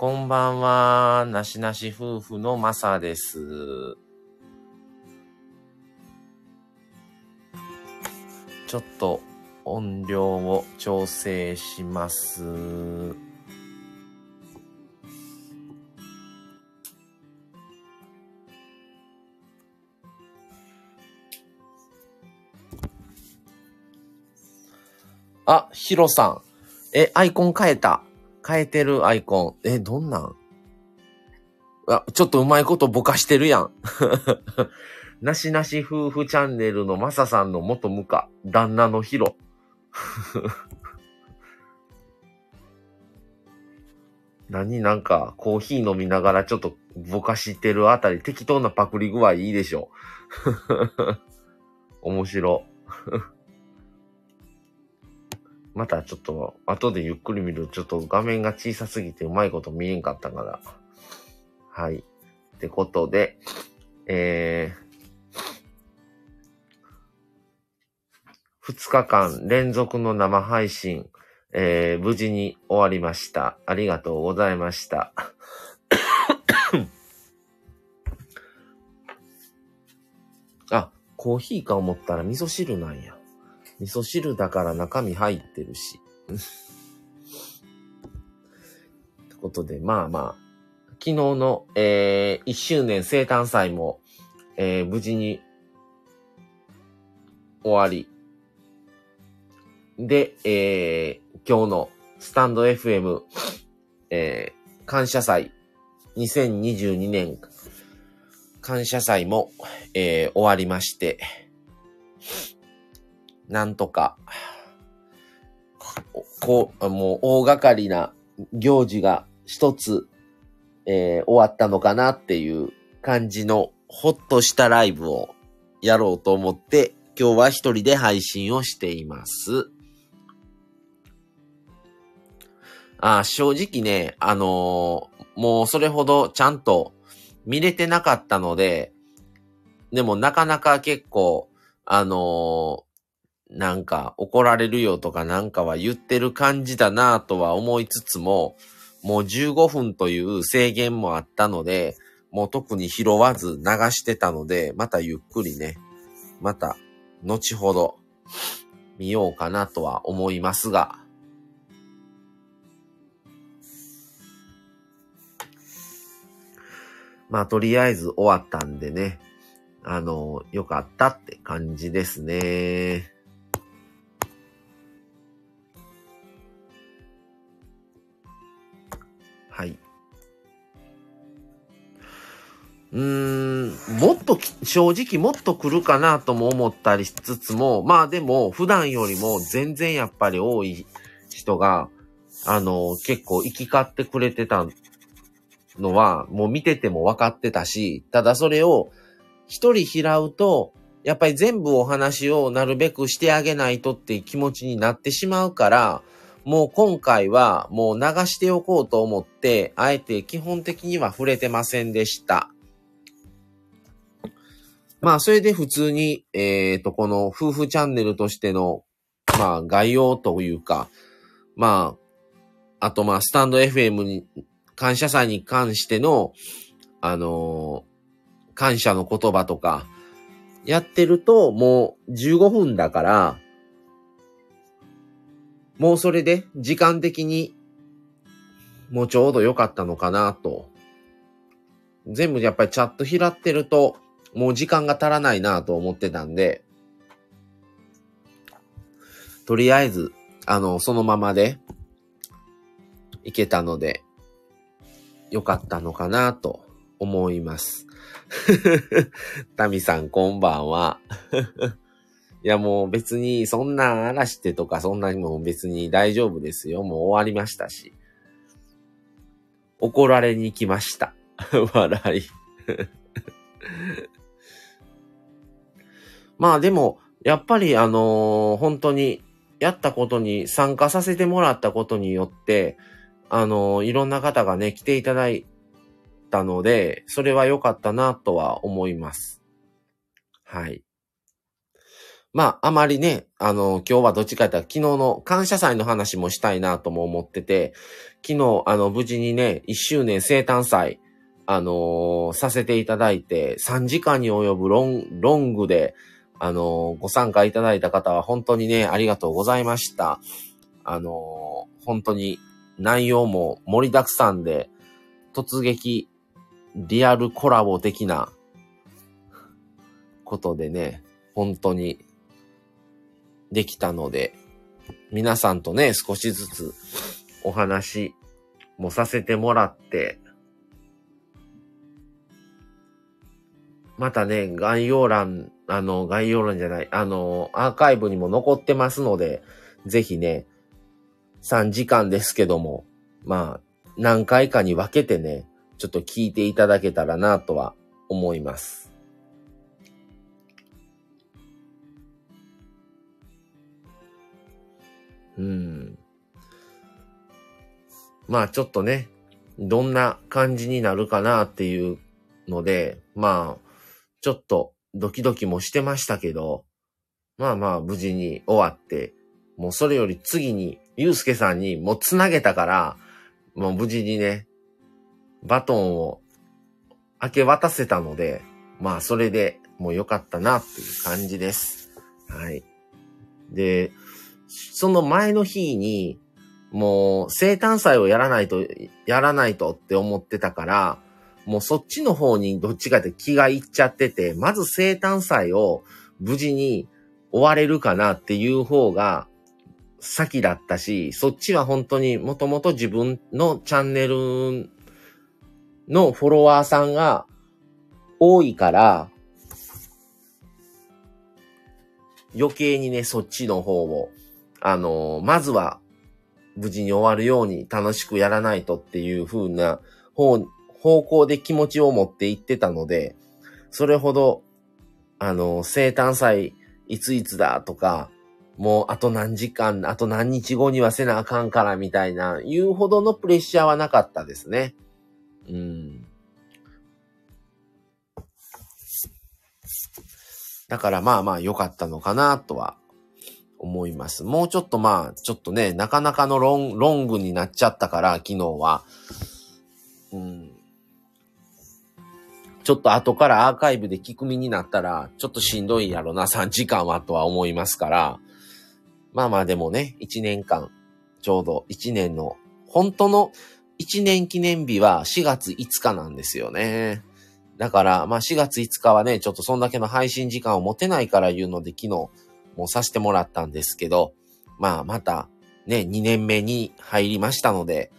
こんばんは。なしなし夫婦のまさです。ちょっと音量を調整します。あ、ヒロさん。え、アイコン変えた。変えてるアイコン。え、どんなん？あ、ちょっとうまいことぼかしてるやん。なしなし夫婦チャンネルのマサさんの元ムカ、旦那のヒロ。何なんか、コーヒー飲みながらちょっとぼかしてるあたり、適当なパクリ具合いいでしょ。面白。またちょっと、後でゆっくり見ると。ちょっと画面が小さすぎてうまいこと見えんかったから。はい。ってことで、えー、2日間連続の生配信、えー、無事に終わりました。ありがとうございました。あ、コーヒーか思ったら味噌汁なんや。味噌汁だから中身入ってるし。ってことで、まあまあ、昨日の、えー、1周年生誕祭も、えー、無事に終わり。で、えー、今日のスタンド FM、えー、感謝祭2022年感謝祭も、えー、終わりまして、なんとか、こう、もう大掛かりな行事が一つ、えー終わったのかなっていう感じのほっとしたライブをやろうと思って、今日は一人で配信をしています。あ正直ね、あのーもうそれほどちゃんと見れてなかったので、でもなかなか結構、あのなんか怒られるよとかなんかは言ってる感じだなとは思いつつも、もう15分という制限もあったので、もう特に拾わず流してたので、またゆっくりね、また後ほど見ようかなとは思いますが、まあとりあえず終わったんでね、あの、よかったって感じですね。うーん、もっと、正直もっと来るかなとも思ったりしつつも、まあでも普段よりも全然やっぱり多い人が、あの、結構行き交ってくれてたのは、もう見てても分かってたし、ただそれを一人拾うと、やっぱり全部お話をなるべくしてあげないとって気持ちになってしまうから、もう今回はもう流しておこうと思って、あえて基本的には触れてませんでした。まあ、それで普通に、えっ、と、この夫婦チャンネルとしての、まあ、概要というか、まあ、あとまあ、スタンド FM に、感謝祭に関しての、あのー感謝の言葉とか、やってると、もう15分だから、もうそれで時間的にもうちょうど良かったのかなと。全部やっぱりチャット拾ってるともう時間が足らないなと思ってたんで、とりあえず、あの、そのままでいけたので良かったのかなと思います。タミさんこんばんは。いやもう別にそんな荒らしてとかそんなにも別に大丈夫ですよ。もう終わりましたし。怒られに来ました。笑い。まあでも、やっぱりあのー本当にやったことに参加させてもらったことによって、あのーいろんな方がね、来ていただいたので、それは良かったなとは思います。はい。まあ、あまりね、あの、今日はどっちかというと昨日の感謝祭の話もしたいなとも思ってて、昨日、あの、無事にね、1周年生誕祭、あのー、させていただいて、3時間に及ぶロン、ロングで、あの、ご参加いただいた方は本当にね、ありがとうございました。あの、本当に内容も盛りだくさんで、突撃、リアルコラボ的なことでね、本当にできたので、皆さんとね、少しずつお話もさせてもらって、またね、概要欄、あの、概要欄じゃない、あの、アーカイブにも残ってますので、ぜひね、3時間ですけども、まあ、何回かに分けてね、ちょっと聞いていただけたらなとは思います。うん。まあちょっとね、どんな感じになるかなっていうので、まあ、ちょっとドキドキもしてましたけど、まあまあ無事に終わって、もうそれより次に、ゆうすけさんにもう繋げたから、もう無事にね、バトンを明け渡せたので、まあそれでもう良かったなっていう感じです。はい。で、その前の日に、もう生誕祭をやらないと、やらないとって思ってたから、もうそっちの方にどっちかって気がいっちゃってて、まず生誕祭を無事に終われるかなっていう方が先だったし、そっちは本当にもともと自分のチャンネルのフォロワーさんが多いから、余計にね、そっちの方を、あのー、まずは無事に終わるように楽しくやらないとっていう風な方、方向で気持ちを持っていってたので、それほど、あの、生誕祭いついつだとか、もうあと何時間、あと何日後にはせなあかんからみたいな、言うほどのプレッシャーはなかったですね。うん。だからまあまあ良かったのかなとは思います。もうちょっとまあ、ちょっとね、なかなかのロンロングになっちゃったから、昨日は。うん。ちょっと後からアーカイブで聞く身になったら、ちょっとしんどいやろな、3時間はとは思いますから。まあまあでもね、1年間、ちょうど1年の、本当の1年記念日は4月5日なんですよね。だから、まあ4月5日はね、ちょっとそんだけの配信時間を持てないから言うので昨日もうさせてもらったんですけど、まあまたね、2年目に入りましたので、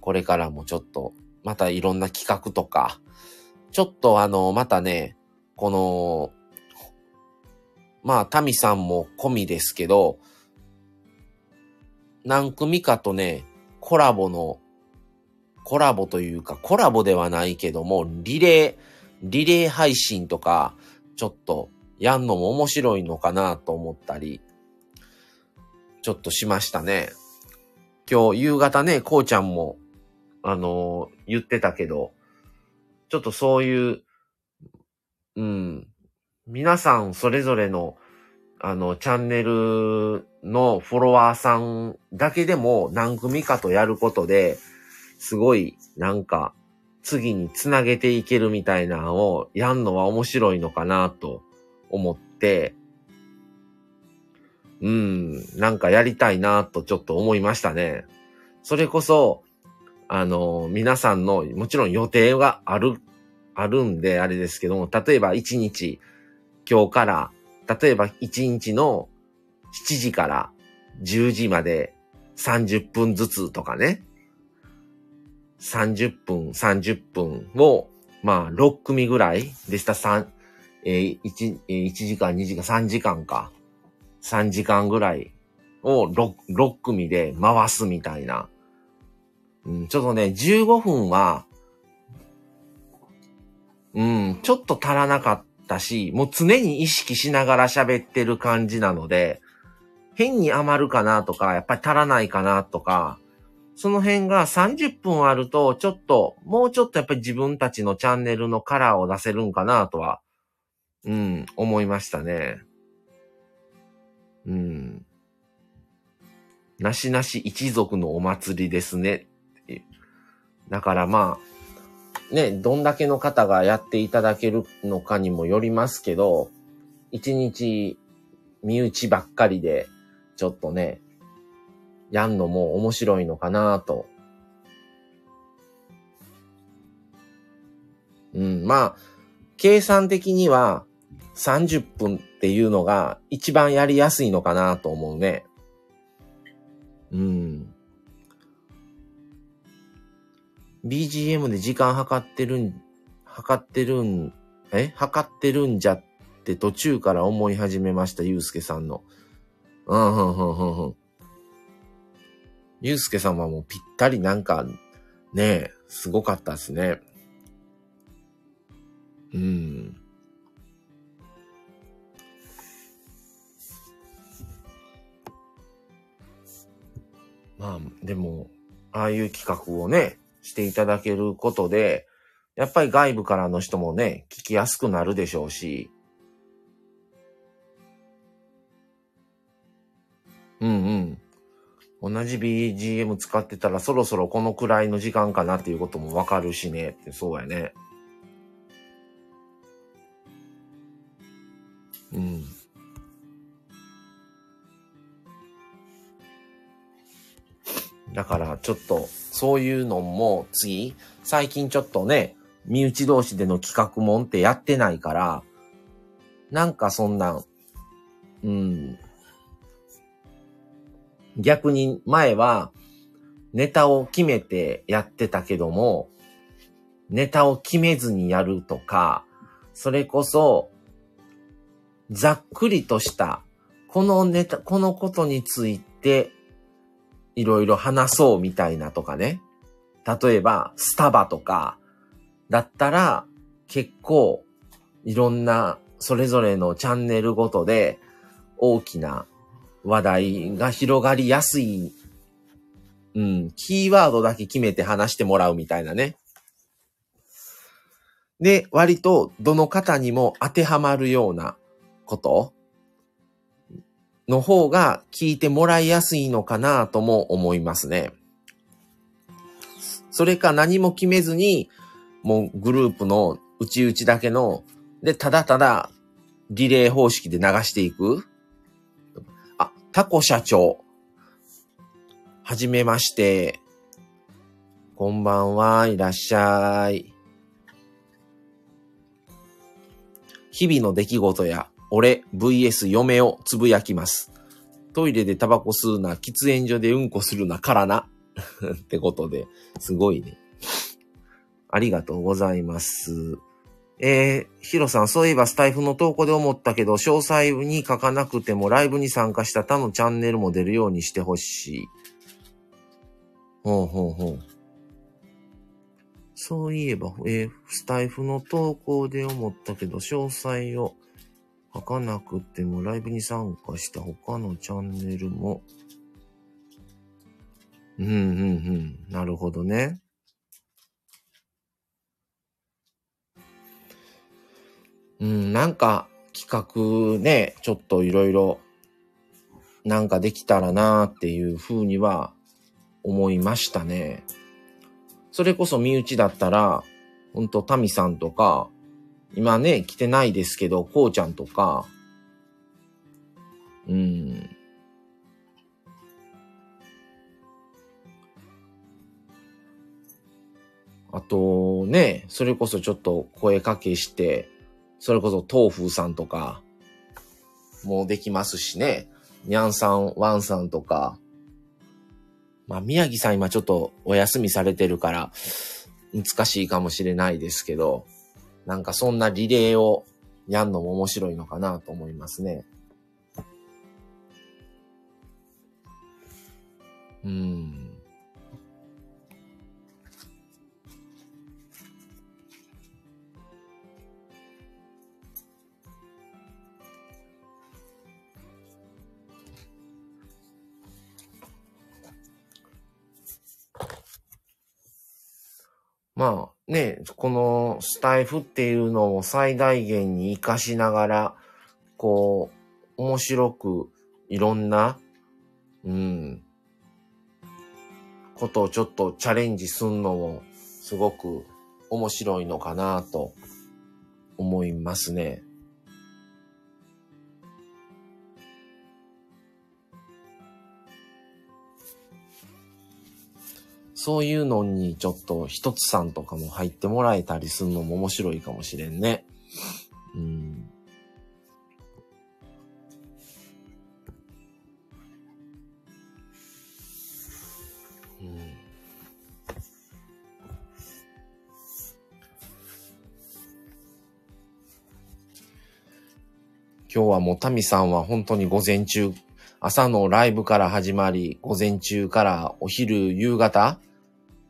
これからもちょっと、またいろんな企画とか、ちょっとあの、またね、この、まあ、タミさんも込みですけど、何組かとね、コラボのコラボというか、コラボではないけども、リレー、リレー配信とか、ちょっとやんのも面白いのかなと思ったり、ちょっとしましたね。今日夕方ね、こうちゃんも、あのー、言ってたけど、ちょっとそういう、うん、皆さんそれぞれの、あの、チャンネルのフォロワーさんだけでも何組かとやることで、すごい、なんか、次につなげていけるみたいなのをやんのは面白いのかなと思って、うん、なんかやりたいなとちょっと思いましたね。それこそ、あの、皆さんのもちろん予定がある、あるんであれですけども、例えば1日、今日から、例えば1日の7時から10時まで30分ずつとかね。30分、30分を、まあ、6組ぐらいでした3、えー、1、1時間、2時間、3時間か。3時間ぐらいを 6, 6組で回すみたいな。ちょっとね、15分は、うん、ちょっと足らなかったし、もう常に意識しながら喋ってる感じなので、変に余るかなとか、やっぱり足らないかなとか、その辺が30分あると、ちょっと、もうちょっとやっぱり自分たちのチャンネルのカラーを出せるんかなとは、うん、思いましたね。うん。なしなし一族のお祭りですね。だからまあ、ね、どんだけの方がやっていただけるのかにもよりますけど、一日身内ばっかりで、ちょっとね、やんのも面白いのかなと。うん、まあ、計算的には30分っていうのが一番やりやすいのかなと思うね。うん。BGM で時間計ってるん、計ってるん、え？計ってるんじゃって途中から思い始めました、ゆうすけさんの。うん、うん、うん、うん、うん。ゆうすけさんはもうぴったりなんか、ねえ、すごかったですね。うん。まあ、でも、ああいう企画をね、していただけることで、やっぱり外部からの人もね、聞きやすくなるでしょうし、うんうん。同じ BGM 使ってたらそろそろこのくらいの時間かなっていうこともわかるしねって、そうやね。うん。だからちょっとそういうのも次、最近ちょっとね、身内同士での企画もんってやってないから、なんかそんな、うん。逆に前はネタを決めてやってたけども、ネタを決めずにやるとか、それこそ、ざっくりとした、このネタ、このことについて、いろいろ話そうみたいなとかね。例えば、スタバとか、だったら、結構、いろんな、それぞれのチャンネルごとで、大きな話題が広がりやすい、うん、キーワードだけ決めて話してもらうみたいなね。で、割と、どの方にも当てはまるようなことの方が聞いてもらいやすいのかなとも思いますね。それか何も決めずに、もうグループの内々だけの、で、ただただリレー方式で流していく。あ、タコ社長。はじめまして。こんばんは、いらっしゃい。日々の出来事や、俺 VS 嫁をつぶやきます。トイレでタバコ吸うな、喫煙所でうんこするな、からな。ってことで、すごいね。ありがとうございます。えー、ヒロさん、そういえばスタイフの投稿で思ったけど、詳細に書かなくてもライブに参加した他のチャンネルも出るようにしてほしい。ほうほうほう。そういえば、えー、スタイフの投稿で思ったけど、詳細を書かなくてもライブに参加した他のチャンネルも、うんうんうん。なるほどね。うん、なんか企画ね、ちょっといろいろなんかできたらなーっていうふうには思いましたね。それこそ身内だったら、ほんとタミさんとか、今ね、来てないですけど、こうちゃんとか、うん。あとね、それこそちょっと声かけして、それこそ豆腐さんとか、もうできますしね。にゃんさん、ワンさんとか。まあ、宮城さん今ちょっとお休みされてるから、難しいかもしれないですけど、なんかそんなリレーをやんのも面白いのかなと思いますね。うん。まあね、このスタイフっていうのを最大限に活かしながら、こう、面白くいろんな、うん、ことをちょっとチャレンジすんのも、すごく面白いのかなと思いますね。そういうのにちょっと一つさんとかも入ってもらえたりするのも面白いかもしれんね。うん。今日はもうタミさんは本当に午前中、朝のライブから始まり、午前中からお昼、夕方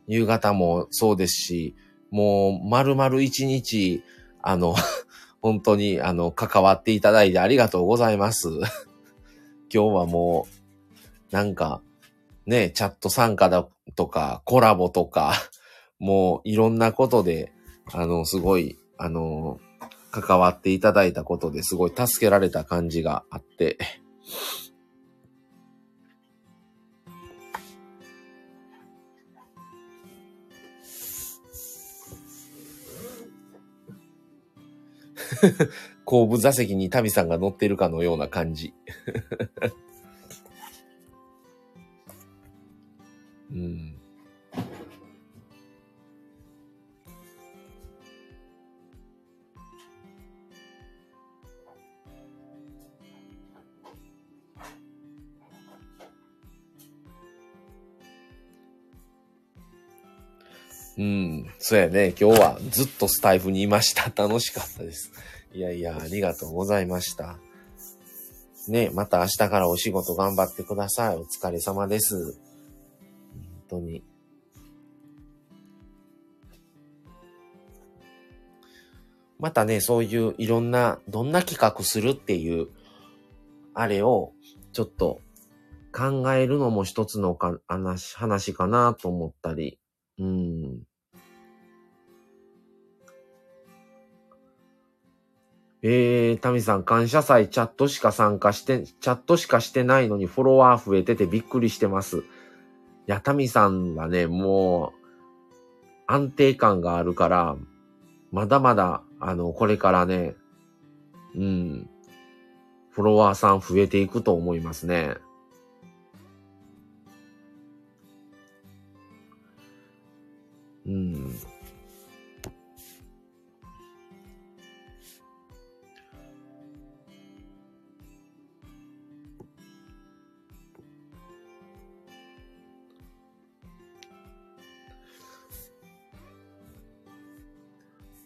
夕方もそうですし、もう丸々一日、あの、本当にあの、関わっていただいてありがとうございます。今日はもう、なんか、ね、チャット参加だとか、コラボとか、もういろんなことで、あの、すごい、あの、関わっていただいたことですごい助けられた感じがあって、後部座席にタミさんが乗ってるかのような感じ。うん。うん。そうやね。今日はずっとスタイフにいました。楽しかったです。いやいや、ありがとうございました。ね、また明日からお仕事頑張ってください。お疲れ様です。本当に。またね、そういういろんな、どんな企画するっていう、あれを、ちょっと考えるのも一つのか話話かなと思ったり、うん。えー、タミさん、感謝祭チャットしか参加して、チャットしかしてないのにフォロワー増えててびっくりしてます。いや、タミさんはね、もう、安定感があるから、まだまだ、あの、これからね、うん、フォロワーさん増えていくと思いますね。うん。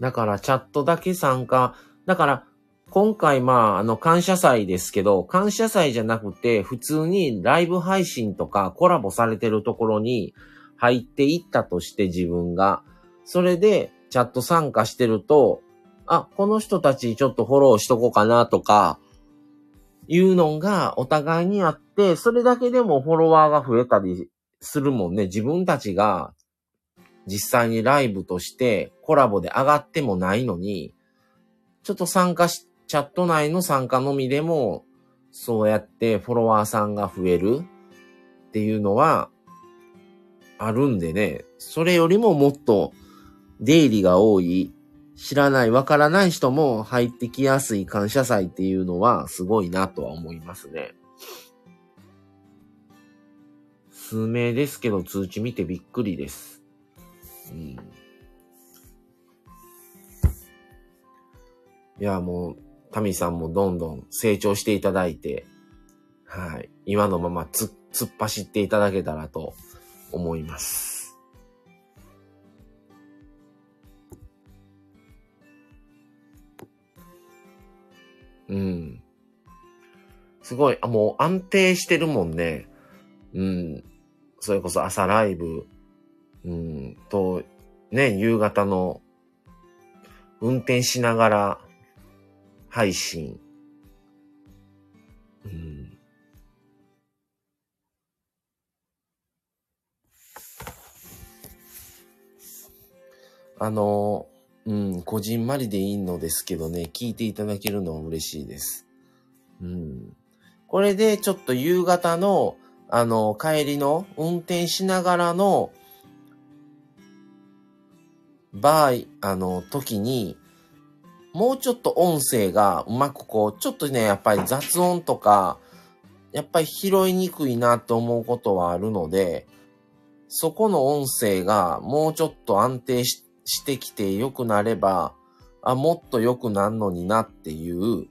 だからチャットだけ参加。だから今回まああの感謝祭ですけど、感謝祭じゃなくて普通にライブ配信とかコラボされてるところに入っていったとして自分が。それでチャット参加してると、あ、この人たちちょっとフォローしとこうかなとか、いうのがお互いにあって、それだけでもフォロワーが増えたりするもんね。自分たちが実際にライブとしてコラボで上がってもないのに、ちょっと参加し、チャット内の参加のみでも、そうやってフォロワーさんが増えるっていうのは、あるんでね、それよりももっと出入りが多い、知らない、わからない人も入ってきやすい感謝祭っていうのはすごいなとは思いますね。数名ですけど通知見てびっくりです。うん。いや、もう、タミさんもどんどん成長していただいて、はい。今のままつ、突っ走っていただけたらと思います。うん。すごい、あ、もう安定してるもんね。うん。それこそ朝ライブ、うん、と、ね、夕方の運転しながら配信。うん、あの、うん、こじんまりでいいのですけどね、聞いていただけるのは嬉しいです。うん。これでちょっと夕方の、あの、帰りの運転しながらの場合、あの、時に、もうちょっと音声がうまくこう、ちょっとね、やっぱり雑音とか、やっぱり拾いにくいなと思うことはあるので、そこの音声がもうちょっと安定してきて良くなれば、あ、もっと良くなるのになっていう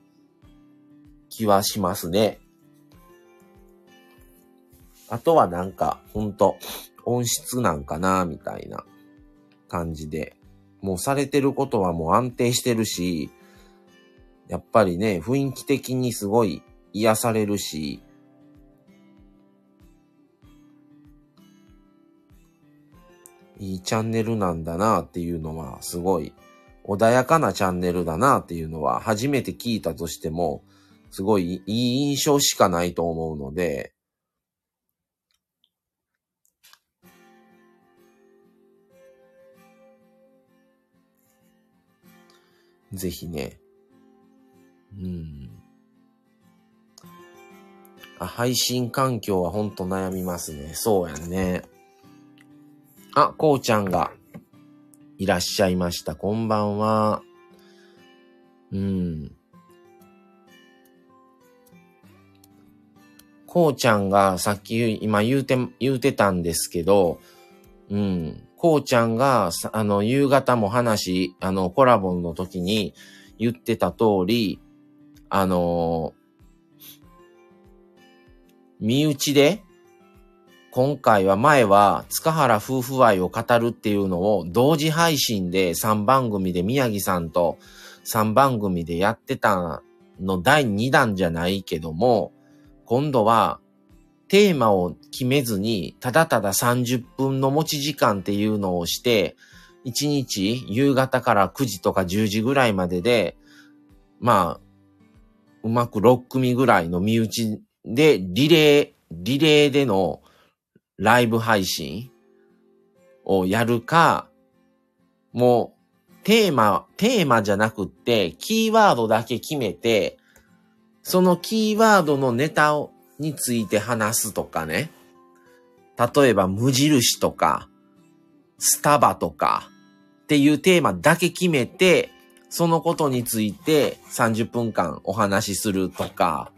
気はしますね。あとはなんか、ほんと、音質なんかな、みたいな。感じで、もうされてることはもう安定してるし、やっぱりね、雰囲気的にすごい癒されるし、いいチャンネルなんだなっていうのは、すごい穏やかなチャンネルだなっていうのは、初めて聞いたとしても、すごいいい印象しかないと思うので、ぜひね。うん。あ、配信環境はほんと悩みますね。そうやんね。あ、こうちゃんがいらっしゃいました。こんばんは。うん。こうちゃんがさっき今言うて、言うてたんですけど、うん。こうちゃんが、あの、夕方も話、あの、コラボの時に言ってた通り、あの身内で、今回は前は塚原夫婦愛を語るっていうのを同時配信で3番組で宮城さんと3番組でやってたの第2弾じゃないけども、今度はテーマを決めずに、ただただ30分の持ち時間っていうのをして、1日夕方から9時とか10時ぐらいまでで、まあ、うまく6組ぐらいの身内でリレー、リレーでのライブ配信をやるか、もうテーマ、テーマじゃなくって、キーワードだけ決めて、そのキーワードのネタをについて話すとかね。例えば無印とか、スタバとかっていうテーマだけ決めて、そのことについて30分間お話しするとか、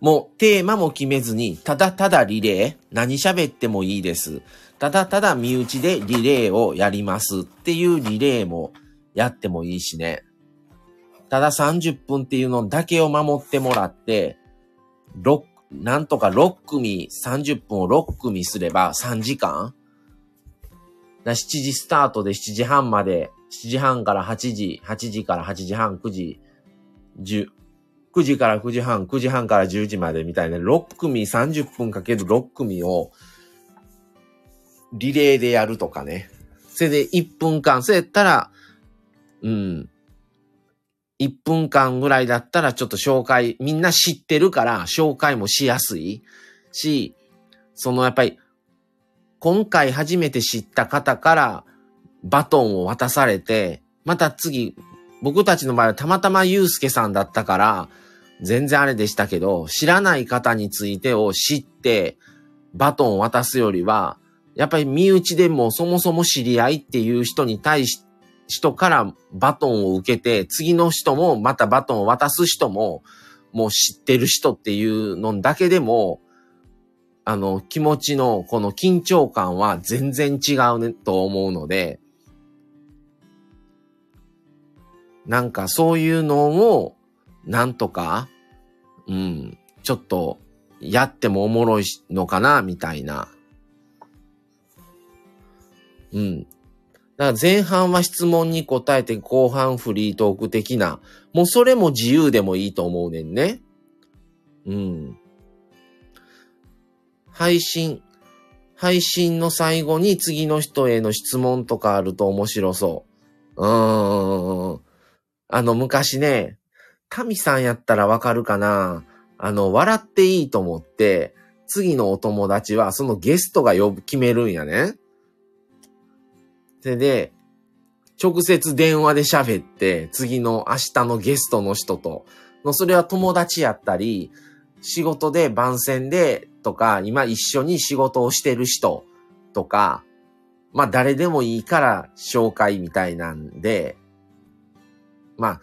もうテーマも決めずに、ただただリレー、何喋ってもいいです。ただただ身内でリレーをやりますっていうリレーもやってもいいしね。ただ30分っていうのだけを守ってもらって、6、なんとか6組、30分を6組すれば3時間だ7時スタートで7時半まで、7時半から8時、8時から8時半、9時、10、9時から9時半、9時半から10時までみたいな6組30分かける6組をリレーでやるとかね。それで1分間、そうやったら、うん、1分間ぐらいだったらちょっと紹介、みんな知ってるから紹介もしやすい。し、そのやっぱり、今回初めて知った方からバトンを渡されて、また次、僕たちの場合はたまたまゆうすけさんだったから、全然あれでしたけど、知らない方についてを知って、バトンを渡すよりは、やっぱり身内でもそもそも知り合いっていう人に対し人からバトンを受けて、次の人もまたバトンを渡す人も、もう知ってる人っていうのだけでも、あの、気持ちのこの緊張感は全然違うねと思うので、なんかそういうのを、なんとか、うん、ちょっと、やってもおもろいのかな、みたいな。うん。だから前半は質問に答えて後半フリートーク的な、もうそれも自由でもいいと思うねんね。うん。配信、配信の最後に次の人への質問とかあると面白そう。うーん。あの昔ね、タミさんやったらわかるかなあの、笑っていいと思って、次のお友達はそのゲストが呼ぶ、決めるんやね。で、直接電話で喋って、次の明日のゲストの人と、のそれは友達やったり、仕事で番宣でとか、今一緒に仕事をしてる人とか、まあ誰でもいいから紹介みたいなんで、まあ、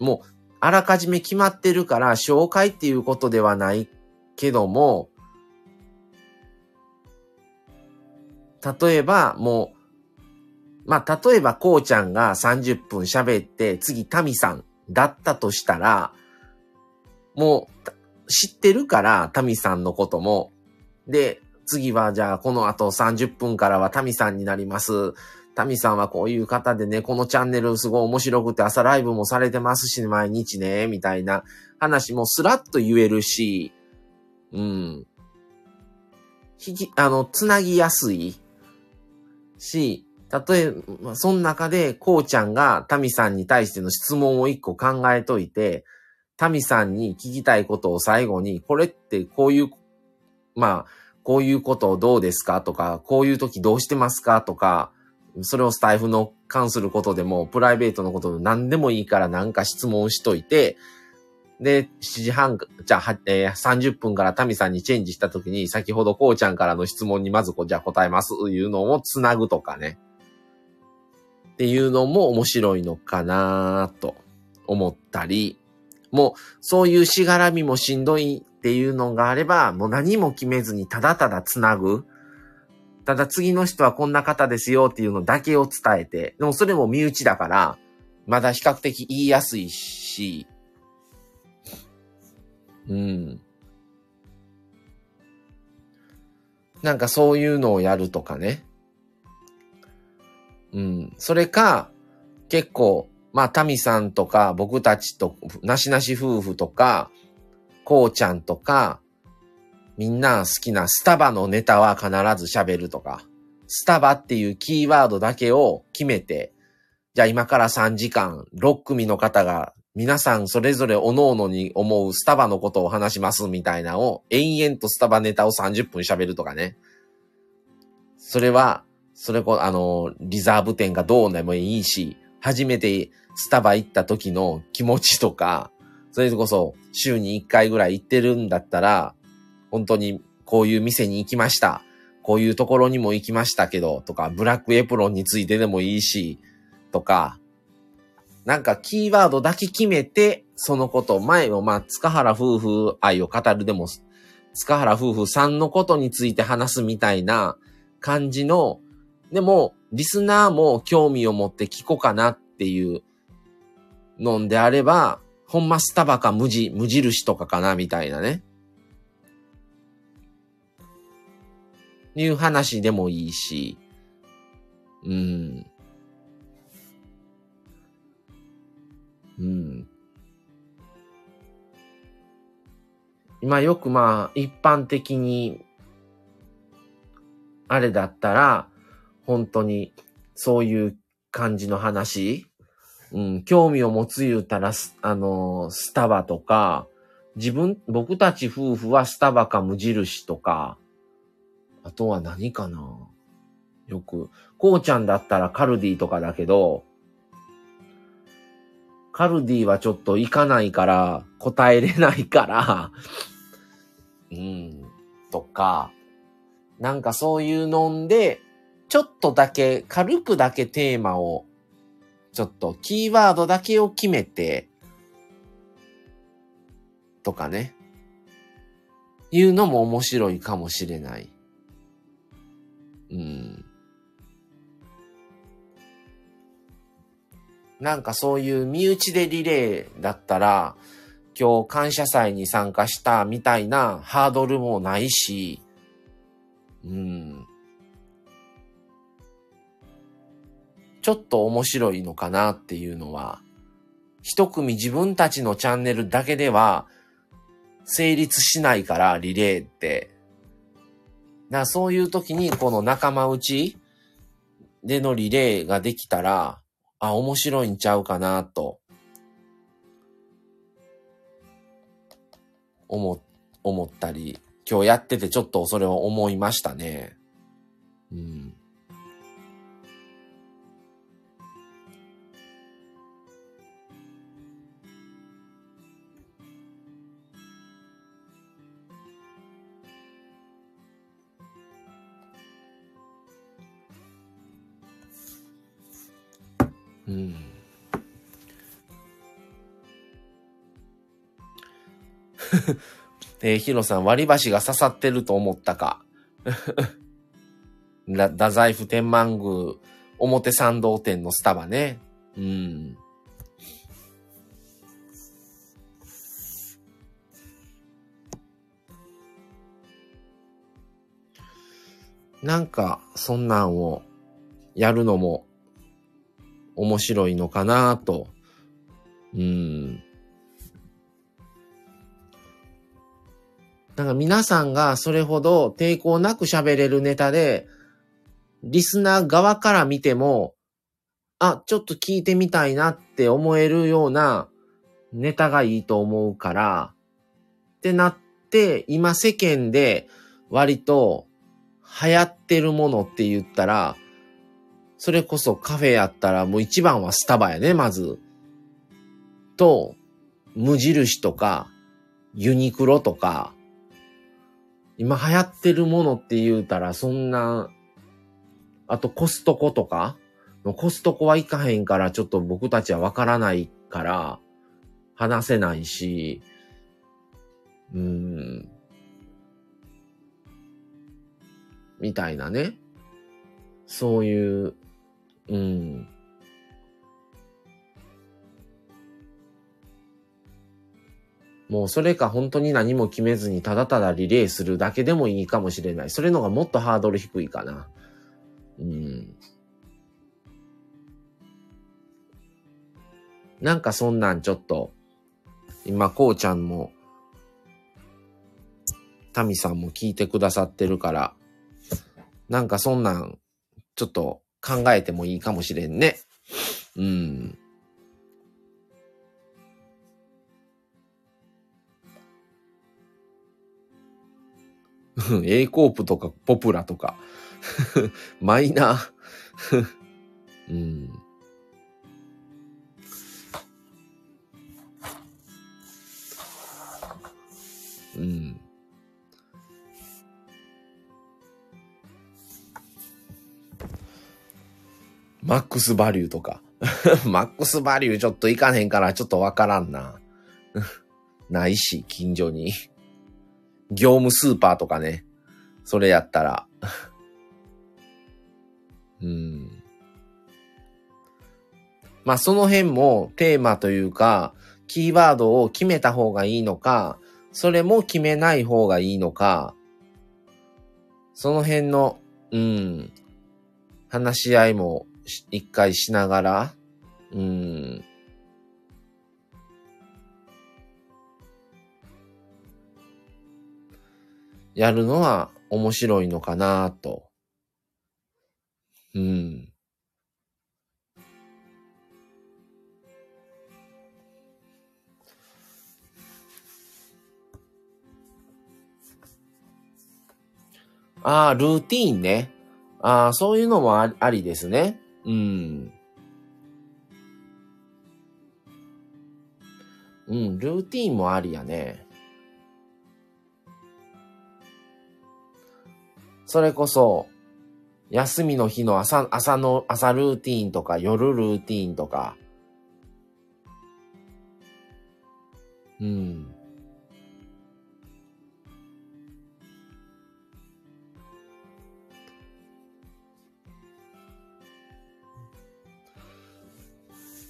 もう、あらかじめ決まってるから紹介っていうことではないけども、例えばもう、まあ、例えば、こうちゃんが30分喋って、次、タミさんだったとしたら、もう、知ってるから、タミさんのことも。で、次は、じゃあ、この後30分からはタミさんになります。タミさんはこういう方でね、このチャンネルすごい面白くて朝ライブもされてますし、毎日ね、みたいな話もスラッと言えるし、うん。ひき、あの、つなぎやすいし、例えば、その中で、こうちゃんがタミさんに対しての質問を一個考えといて、タミさんに聞きたいことを最後に、これってこういう、まあ、こういうことをどうですか？とか、こういう時どうしてますか？とか、それをスタイフの関することでも、プライベートのことで何でもいいからなんか質問しといて、で、7時半、じゃあ、えー、30分からタミさんにチェンジした時に、先ほどこうちゃんからの質問にまずこう、じゃあ答えますいうのをつなぐとかね。っていうのも面白いのかなと思ったり、もうそういうしがらみもしんどいっていうのがあれば、もう何も決めずにただただつなぐ。ただ次の人はこんな方ですよっていうのだけを伝えて、でもそれも身内だから、まだ比較的言いやすいし、うん。なんかそういうのをやるとかね。うん。それか、結構、まあ、タミさんとか、僕たちと、なしなし夫婦とか、こうちゃんとか、みんな好きなスタバのネタは必ず喋るとか、スタバっていうキーワードだけを決めて、じゃあ今から3時間、6組の方が、皆さんそれぞれ各々に思うスタバのことを話しますみたいなを、延々とスタバネタを30分喋るとかね。それは、それこ、あの、リザーブ店がどうでもいいし、初めてスタバ行った時の気持ちとか、それこそ週に1回ぐらい行ってるんだったら、本当にこういう店に行きました。こういうところにも行きましたけど、とか、ブラックエプロンについてでもいいし、とか、なんかキーワードだけ決めて、そのこと、前をまあ、塚原夫婦愛を語るでも、塚原夫婦さんのことについて話すみたいな感じのでも、リスナーも興味を持って聞こうかなっていうのであれば、ほんまスタバか無地、無印とかかなみたいなね。いう話でもいいし、うん。うん。今よくまあ、一般的に、あれだったら、本当に、そういう感じの話、うん、興味を持つ言うたら、あの、スタバとか、自分、僕たち夫婦はスタバか無印とか、あとは何かな？よく、こうちゃんだったらカルディとかだけど、カルディはちょっと行かないから答えれないからうん、とか、なんかそういうので、ちょっとだけ、軽くだけテーマを、ちょっとキーワードだけを決めて、とかね。いうのも面白いかもしれない。うん。なんかそういう身内でリレーだったら、今日感謝祭に参加したみたいなハードルもないし、うん。ちょっと面白いのかなっていうのは、一組自分たちのチャンネルだけでは成立しないから、リレーって。だそういう時にこの仲間内でのリレーができたら、あ、面白いんちゃうかなと、思、思ったり、今日やっててちょっとそれを思いましたね。うん。うん。えー、ヒロさん、割り箸が刺さってると思ったか。だ、太宰府天満宮、表参道店のスタバね。うん。なんか、そんなんをやるのも面白いのかなと。うん。なんか皆さんがそれほど抵抗なく喋れるネタで、リスナー側から見ても、あ、ちょっと聞いてみたいなって思えるようなネタがいいと思うから、ってなって、今世間で割と流行ってるものって言ったら、それこそカフェやったらもう一番はスタバやね、まず。と、無印とか、ユニクロとか、今流行ってるものって言うたらそんな、あとコストコとか、コストコは行かへんからちょっと僕たちはわからないから、話せないし、うーん、みたいなね。そういう、うん。もうそれか本当に何も決めずにただただリレーするだけでもいいかもしれない。それのがもっとハードル低いかな。うん。なんかそんなんちょっと、今、こうちゃんも、タミさんも聞いてくださってるから、なんかそんなん、ちょっと考えてもいいかもしれんね。うん。A コープとかポプラとか マイナー うん。マックスバリューとか。マックスバリューちょっといかへんからちょっとわからんな。ないし、近所に。業務スーパーとかね。それやったら。うん。まあその辺もテーマというか、キーワードを決めた方がいいのか、それも決めない方がいいのか、その辺の、うん、話し合いも一回しながら、うん。やるのは面白いのかなと。うん。ああ、ルーティーンね。ああ、そういうのもありですね。うん。うん、ルーティンもありやね。それこそ、休みの日の朝、朝の、朝ルーティンとか、夜ルーティンとか。うん。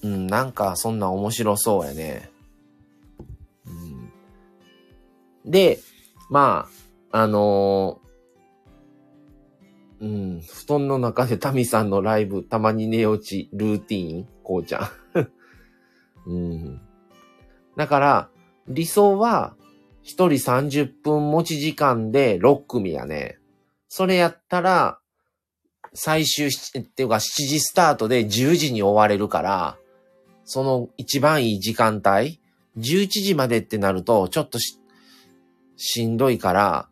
うん、なんかそんな面白そうやね。うん、で、まあ、あのー、うん、布団の中でタミさんのライブ、たまに寝落ち、ルーティーン、こうちゃん。うん。だから、理想は、一人30分持ち時間で6組やね。それやったら、最終っていうか7時スタートで10時に終われるから、その一番いい時間帯、11時までってなると、ちょっとし、しんどいから、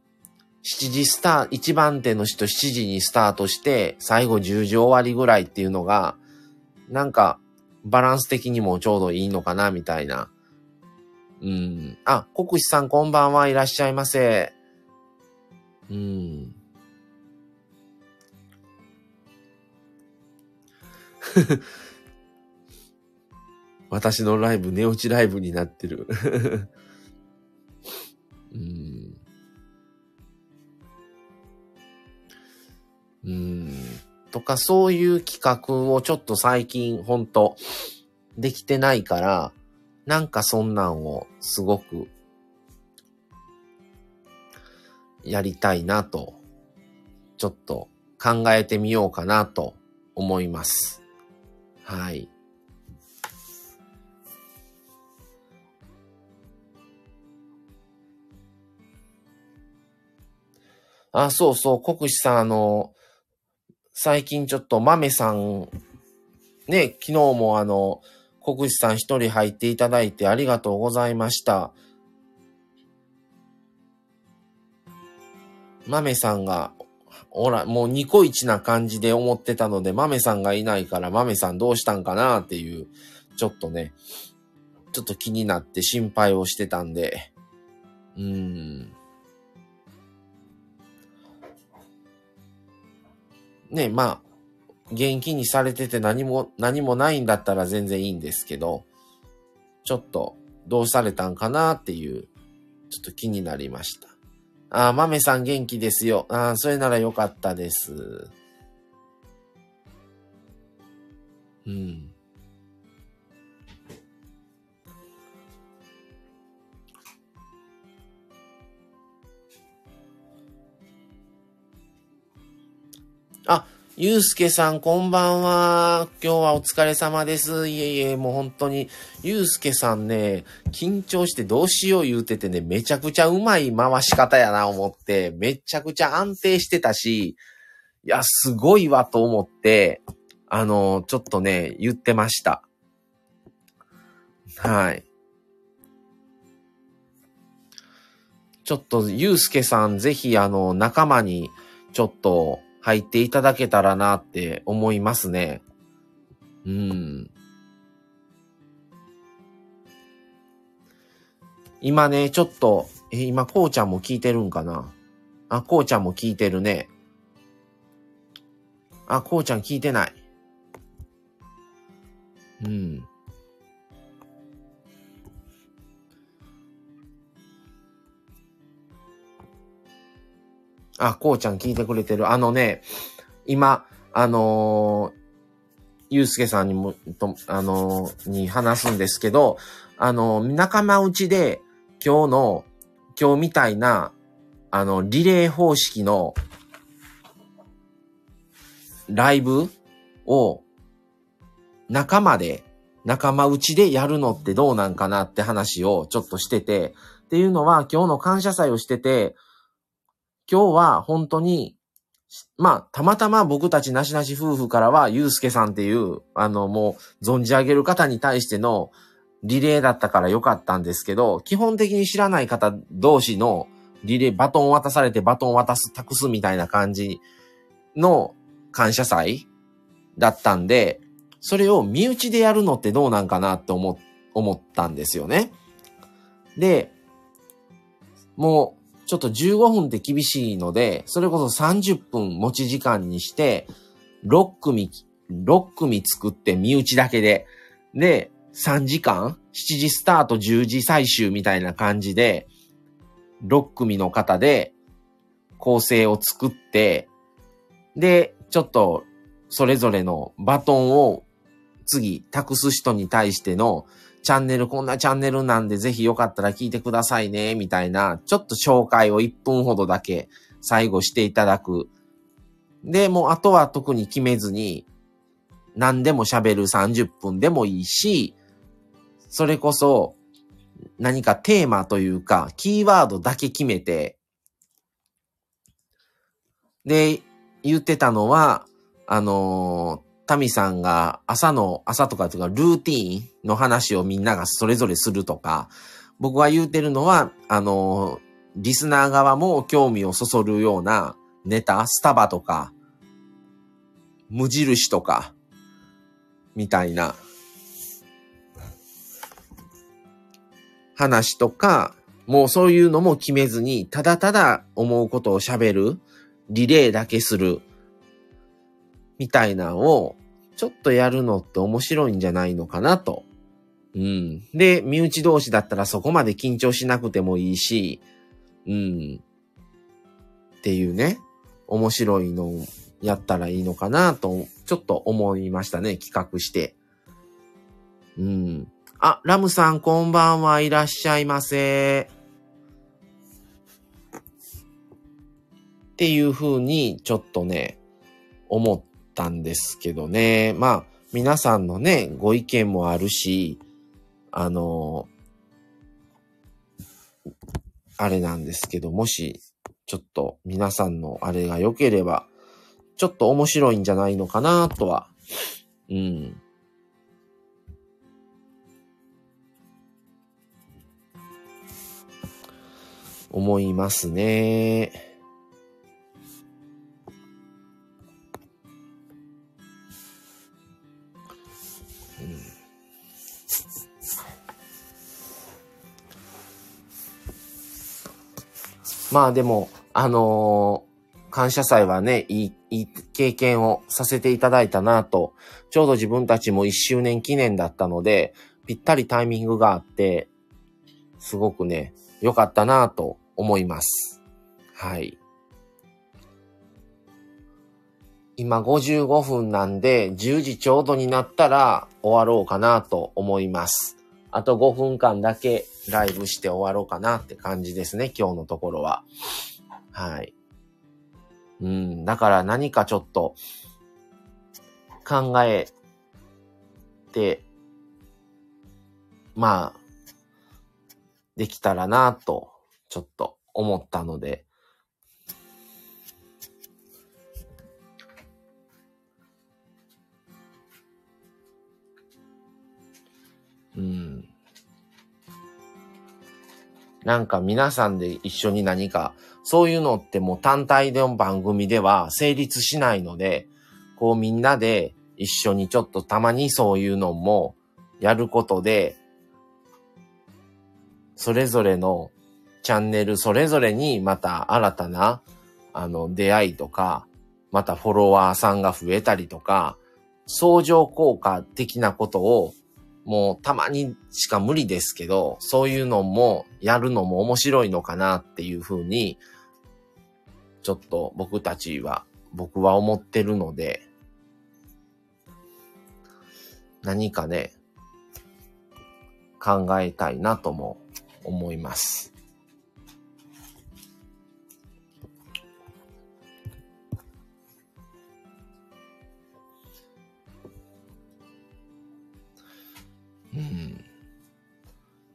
7時スター、一番手の人7時にスタートして、最後10時終わりぐらいっていうのが、なんか、バランス的にもちょうどいいのかな、みたいな。うん。あ、国士さんこんばんはいらっしゃいませ。うん。私のライブ、寝落ちライブになってる。うん。うん。とか、そういう企画をちょっと最近、ほんと、できてないから、なんかそんなんをすごくやりたいなと、ちょっと考えてみようかなと思います。はい。あ、そうそう、国士さん、あの、最近ちょっと豆さん、ね、昨日もあの、国士さん一人入っていただいてありがとうございました。豆さんが、ほら、もうニコイチな感じで思ってたので、豆さんがいないから豆さんどうしたんかなっていう、ちょっとね、ちょっと気になって心配をしてたんで、うーん。ね、まあ、元気にされてて何も、何もないんだったら全然いいんですけど、ちょっとどうされたんかなっていう、ちょっと気になりました。ああ、豆さん元気ですよ。ああ、それならよかったです。うん。あ、ゆうすけさん、こんばんは。今日はお疲れ様です。いえいえ、もう本当に、ゆうすけさんね、緊張してどうしよう言うててね、めちゃくちゃうまい回し方やな思って、めちゃくちゃ安定してたし、いや、すごいわと思って、あの、ちょっとね、言ってました。はい。ちょっと、ゆうすけさん、ぜひ、あの、仲間に、ちょっと、入っていただけたらなって思いますね。うん。今ね、ちょっと、え、今、こうちゃんも聞いてるんかな？あ、こうちゃんも聞いてるね。あ、こうちゃん聞いてない。うん。あ、こうちゃん聞いてくれてる。あのね、今、あのー、ゆうすけさんにも、と、あのー、に話すんですけど、あのー、仲間内で今日の、今日みたいな、あの、リレー方式のライブを仲間で、仲間内でやるのってどうなんかなって話をちょっとしてて、っていうのは今日の感謝祭をしてて、今日は本当に、まあ、たまたま僕たちなしなし夫婦からは、ゆうすけさんっていう、あの、もう、存じ上げる方に対してのリレーだったからよかったんですけど、基本的に知らない方同士のリレー、バトン渡されてバトン渡す、託すみたいな感じの感謝祭だったんで、それを身内でやるのってどうなんかなって思、思ったんですよね。で、もう、ちょっと15分って厳しいので、それこそ30分持ち時間にして、6組、6組作って身内だけで、で、3時間 ?7 時スタート10時最終みたいな感じで、6組の方で構成を作って、で、ちょっとそれぞれのバトンを次託す人に対してのチャンネル、こんなチャンネルなんでぜひよかったら聞いてくださいね、みたいな、ちょっと紹介を1分ほどだけ最後していただく。で、もうあとは特に決めずに、何でも喋る30分でもいいし、それこそ何かテーマというか、キーワードだけ決めて、で、言ってたのは、あのータミさんが朝の、朝とかとかルーティーンの話をみんながそれぞれするとか、僕が言うてるのは、あの、リスナー側も興味をそそるようなネタ、スタバとか、無印とか、みたいな話とか、もうそういうのも決めずに、ただただ思うことを喋る、リレーだけする、みたいなのをちょっとやるのって面白いんじゃないのかなとうん。で、身内同士だったらそこまで緊張しなくてもいいし、うん。っていうね、面白いのをやったらいいのかなと、ちょっと思いましたね、企画して。うん。あ、ラムさんこんばんはいらっしゃいませ。っていう風に、ちょっとね、思ったんですけどね。まあ、皆さんのね、ご意見もあるし、あの、あれなんですけど、もし、ちょっと皆さんのあれが良ければ、ちょっと面白いんじゃないのかなとは、うん。思いますね。まあでも、あのー感謝祭はね、いい、いい経験をさせていただいたなと、ちょうど自分たちも1周年記念だったので、ぴったりタイミングがあって、すごくね、良かったなと思います。はい。今55分なんで、10時ちょうどになったら終わろうかなと思います。あと5分間だけライブして終わろうかなって感じですね、今日のところは。はい。うん、だから何かちょっと考えて、まあ、できたらなと、ちょっと思ったので、なんか皆さんで一緒に何か、そういうのってもう単体の番組では成立しないので、こうみんなで一緒にちょっとたまにそういうのもやることで、それぞれのチャンネルそれぞれにまた新たなあの出会いとか、またフォロワーさんが増えたりとか、相乗効果的なことをもうたまにしか無理ですけど、そういうのもやるのも面白いのかなっていうふうに、ちょっと僕たちは、僕は思ってるので、何かね、考えたいなとも思います。うん。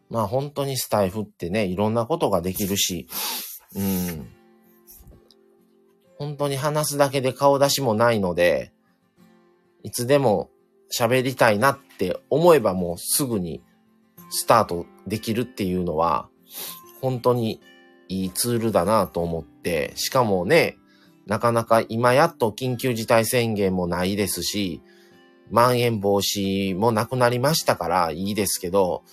まあ本当にスタイフってね、いろんなことができるし、うん。本当に話すだけで顔出しもないので、いつでも喋りたいなって思えばもうすぐにスタートできるっていうのは、本当にいいツールだなと思って、しかもね、なかなか今やっと緊急事態宣言もないですし、まん延防止もなくなりましたからいいですけど、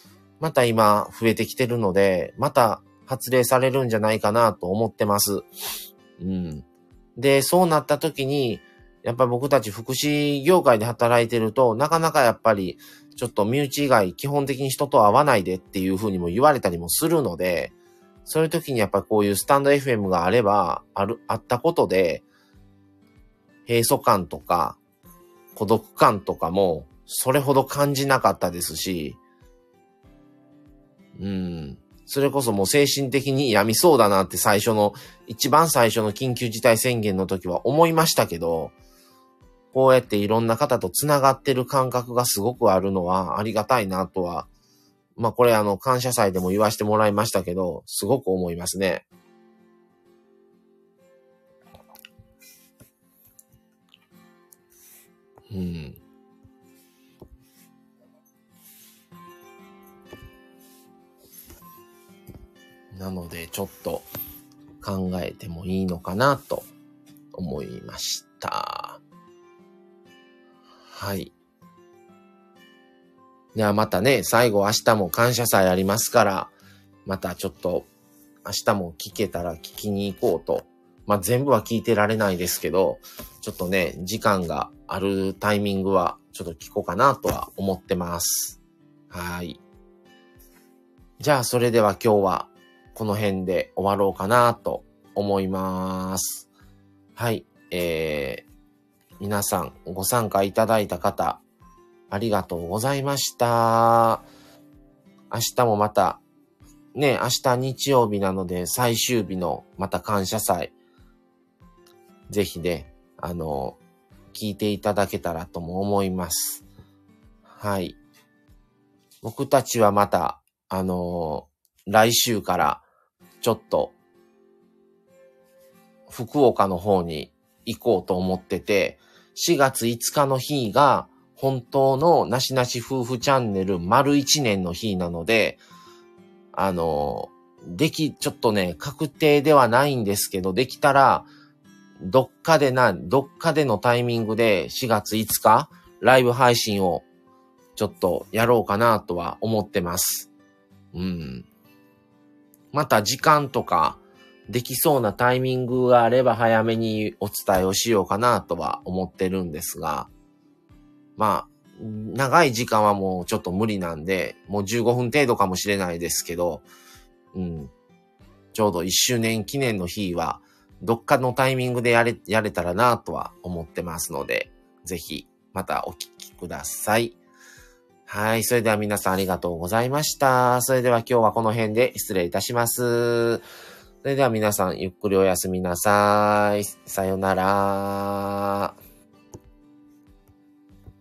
また今増えてきてるので、また発令されるんじゃないかなと思ってます。うん。で、そうなった時に、やっぱ僕たち福祉業界で働いてると、なかなかやっぱり、ちょっと身内以外基本的に人と会わないでっていう風にも言われたりもするので、そういう時にやっぱこういうスタンド FM があれば、ある、あったことで、閉塞感とか、孤独感とかも、それほど感じなかったですし、うん。それこそもう精神的に病みそうだなって最初の、一番最初の緊急事態宣言の時は思いましたけど、こうやっていろんな方と繋がってる感覚がすごくあるのはありがたいなとは、まあこれあの感謝祭でも言わせてもらいましたけど、すごく思いますね。うん。なので、ちょっと考えてもいいのかなと思いました。はい。ではまたね、最後明日も感謝祭ありますから、またちょっと明日も聞けたら聞きに行こうと。まあ、全部は聞いてられないですけど、ちょっとね、時間があるタイミングはちょっと聞こうかなとは思ってます。はい。じゃあ、それでは今日はこの辺で終わろうかなと思います。はい。えー、皆さんご参加いただいた方、ありがとうございました。明日もまた、ね、明日日曜日なので最終日のまた感謝祭。ぜひね、あの、聞いていただけたらとも思います。はい。僕たちはまた、あの来週からちょっと福岡の方に行こうと思ってて、4月5日の日が本当のなしなし夫婦チャンネル丸1年の日なので、あの、でき、ちょっとね、確定ではないんですけど、できたら、どっかでな、どっかでのタイミングで4月5日、ライブ配信をちょっとやろうかなとは思ってます。うん。また時間とか、できそうなタイミングがあれば早めにお伝えをしようかなとは思ってるんですが、まあ、長い時間はもうちょっと無理なんで、もう15分程度かもしれないですけど、うん。ちょうど1周年記念の日は、どっかのタイミングでやれ、やれたらなとは思ってますので、ぜひまたお聞きください。はい。それでは皆さんありがとうございました。それでは今日はこの辺で失礼いたします。それでは皆さんゆっくりおやすみなさい。さよなら。